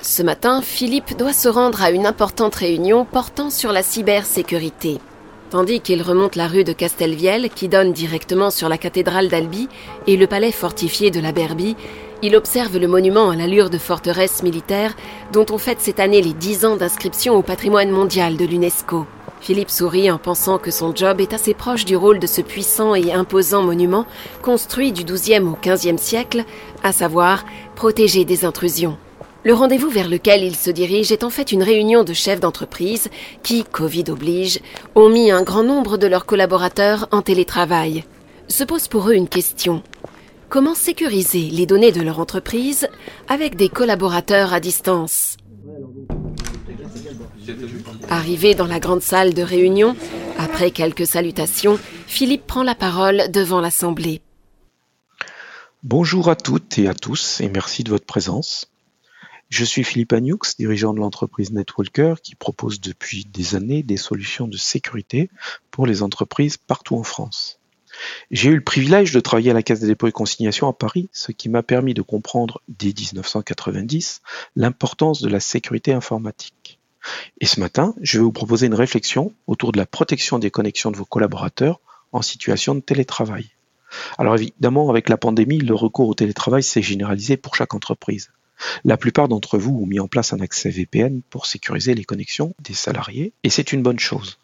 Ce matin, Philippe doit se rendre à une importante réunion portant sur la cybersécurité. Tandis qu'il remonte la rue de Castelviel, qui donne directement sur la cathédrale d'Albi et le palais fortifié de la Berbie, il observe le monument à l'allure de forteresse militaire dont on fête cette année les 10 ans d'inscription au patrimoine mondial de l'UNESCO. Philippe sourit en pensant que son job est assez proche du rôle de ce puissant et imposant monument construit du XIIe au XVe siècle, à savoir protéger des intrusions. Le rendez-vous vers lequel il se dirige est en fait une réunion de chefs d'entreprise qui, Covid oblige, ont mis un grand nombre de leurs collaborateurs en télétravail. Se pose pour eux une question. Comment sécuriser les données de leur entreprise avec des collaborateurs à distance? Arrivé dans la grande salle de réunion, après quelques salutations, Philippe prend la parole devant l'Assemblée. Bonjour à toutes et à tous et merci de votre présence. Je suis Philippe Agnoux, dirigeant de l'entreprise Netwalker qui propose depuis des années des solutions de sécurité pour les entreprises partout en France. J'ai eu le privilège de travailler à la Caisse des dépôts et consignations à Paris, ce qui m'a permis de comprendre dès 1990 l'importance de la sécurité informatique. Et ce matin, je vais vous proposer une réflexion autour de la protection des connexions de vos collaborateurs en situation de télétravail. Alors évidemment, avec la pandémie, le recours au télétravail s'est généralisé pour chaque entreprise. La plupart d'entre vous ont mis en place un accès VPN pour sécuriser les connexions des salariés, et c'est une bonne chose.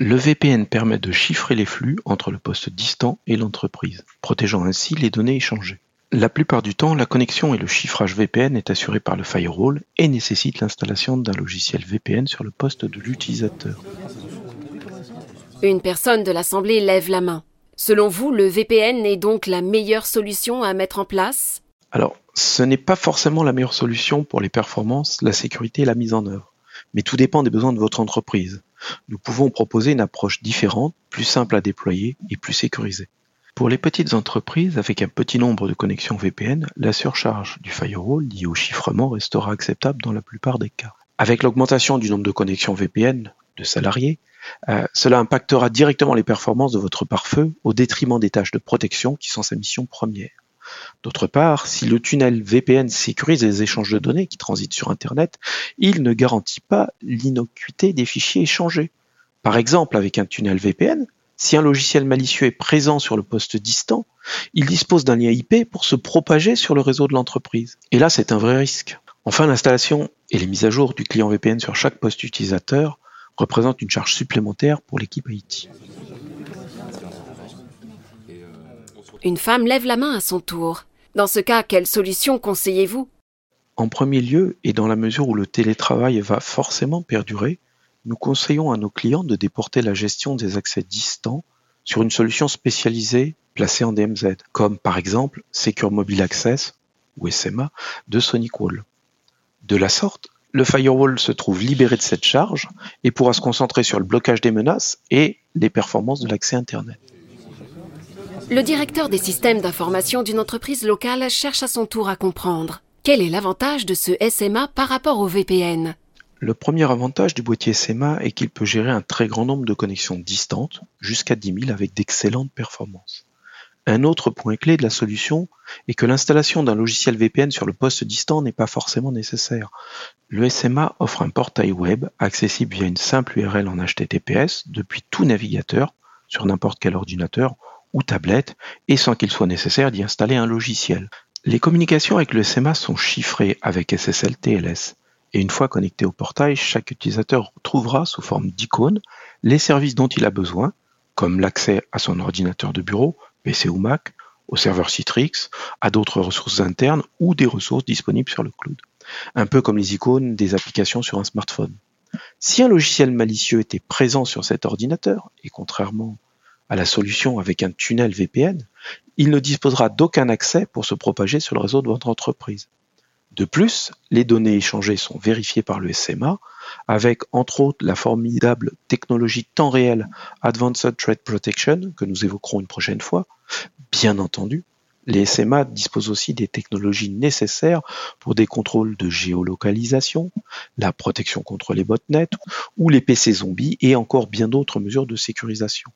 Le VPN permet de chiffrer les flux entre le poste distant et l'entreprise, protégeant ainsi les données échangées. La plupart du temps, la connexion et le chiffrage VPN est assuré par le firewall et nécessite l'installation d'un logiciel VPN sur le poste de l'utilisateur. Une personne de l'Assemblée lève la main. Selon vous, le VPN est donc la meilleure solution à mettre en place? Alors, ce n'est pas forcément la meilleure solution pour les performances, la sécurité et la mise en œuvre, mais tout dépend des besoins de votre entreprise. Nous pouvons proposer une approche différente, plus simple à déployer et plus sécurisée. Pour les petites entreprises avec un petit nombre de connexions VPN, la surcharge du firewall liée au chiffrement restera acceptable dans la plupart des cas. Avec l'augmentation du nombre de connexions VPN de salariés, euh, cela impactera directement les performances de votre pare-feu au détriment des tâches de protection qui sont sa mission première. D'autre part, si le tunnel VPN sécurise les échanges de données qui transitent sur Internet, il ne garantit pas l'innocuité des fichiers échangés. Par exemple, avec un tunnel VPN, si un logiciel malicieux est présent sur le poste distant, il dispose d'un lien IP pour se propager sur le réseau de l'entreprise. Et là, c'est un vrai risque. Enfin, l'installation et les mises à jour du client VPN sur chaque poste utilisateur représentent une charge supplémentaire pour l'équipe IT. Une femme lève la main à son tour. Dans ce cas, quelle solution conseillez-vous? En premier lieu, et dans la mesure où le télétravail va forcément perdurer, nous conseillons à nos clients de déporter la gestion des accès distants sur une solution spécialisée placée en DMZ, comme par exemple Secure Mobile Access ou SMA de SonicWall. De la sorte, le firewall se trouve libéré de cette charge et pourra se concentrer sur le blocage des menaces et les performances de l'accès Internet. Le directeur des systèmes d'information d'une entreprise locale cherche à son tour à comprendre. Quel est l'avantage de ce SMA par rapport au VPN Le premier avantage du boîtier SMA est qu'il peut gérer un très grand nombre de connexions distantes, jusqu'à 10 000 avec d'excellentes performances. Un autre point clé de la solution est que l'installation d'un logiciel VPN sur le poste distant n'est pas forcément nécessaire. Le SMA offre un portail web accessible via une simple URL en HTTPS depuis tout navigateur sur n'importe quel ordinateur ou tablette et sans qu'il soit nécessaire d'y installer un logiciel. Les communications avec le SMA sont chiffrées avec SSL TLS et une fois connecté au portail, chaque utilisateur trouvera sous forme d'icône les services dont il a besoin, comme l'accès à son ordinateur de bureau, PC ou Mac, au serveur Citrix, à d'autres ressources internes ou des ressources disponibles sur le cloud. Un peu comme les icônes des applications sur un smartphone. Si un logiciel malicieux était présent sur cet ordinateur, et contrairement à la solution avec un tunnel VPN, il ne disposera d'aucun accès pour se propager sur le réseau de votre entreprise. De plus, les données échangées sont vérifiées par le SMA avec entre autres la formidable technologie temps réel Advanced Threat Protection que nous évoquerons une prochaine fois. Bien entendu, les SMA disposent aussi des technologies nécessaires pour des contrôles de géolocalisation, la protection contre les botnets ou les PC zombies et encore bien d'autres mesures de sécurisation.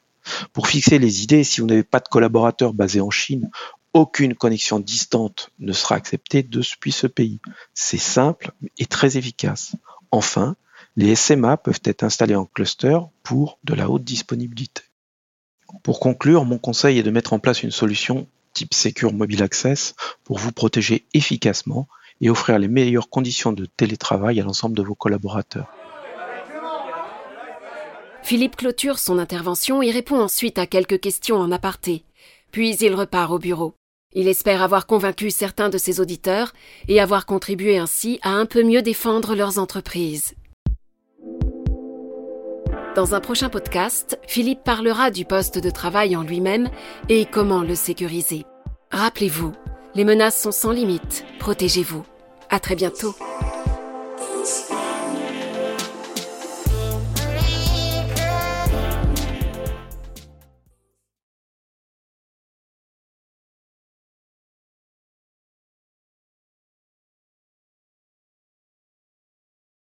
Pour fixer les idées, si vous n'avez pas de collaborateurs basés en Chine, aucune connexion distante ne sera acceptée depuis ce pays. C'est simple et très efficace. Enfin, les SMA peuvent être installés en cluster pour de la haute disponibilité. Pour conclure, mon conseil est de mettre en place une solution type Secure Mobile Access pour vous protéger efficacement et offrir les meilleures conditions de télétravail à l'ensemble de vos collaborateurs. Philippe clôture son intervention et répond ensuite à quelques questions en aparté. Puis il repart au bureau. Il espère avoir convaincu certains de ses auditeurs et avoir contribué ainsi à un peu mieux défendre leurs entreprises. Dans un prochain podcast, Philippe parlera du poste de travail en lui-même et comment le sécuriser. Rappelez-vous, les menaces sont sans limite. Protégez-vous. À très bientôt.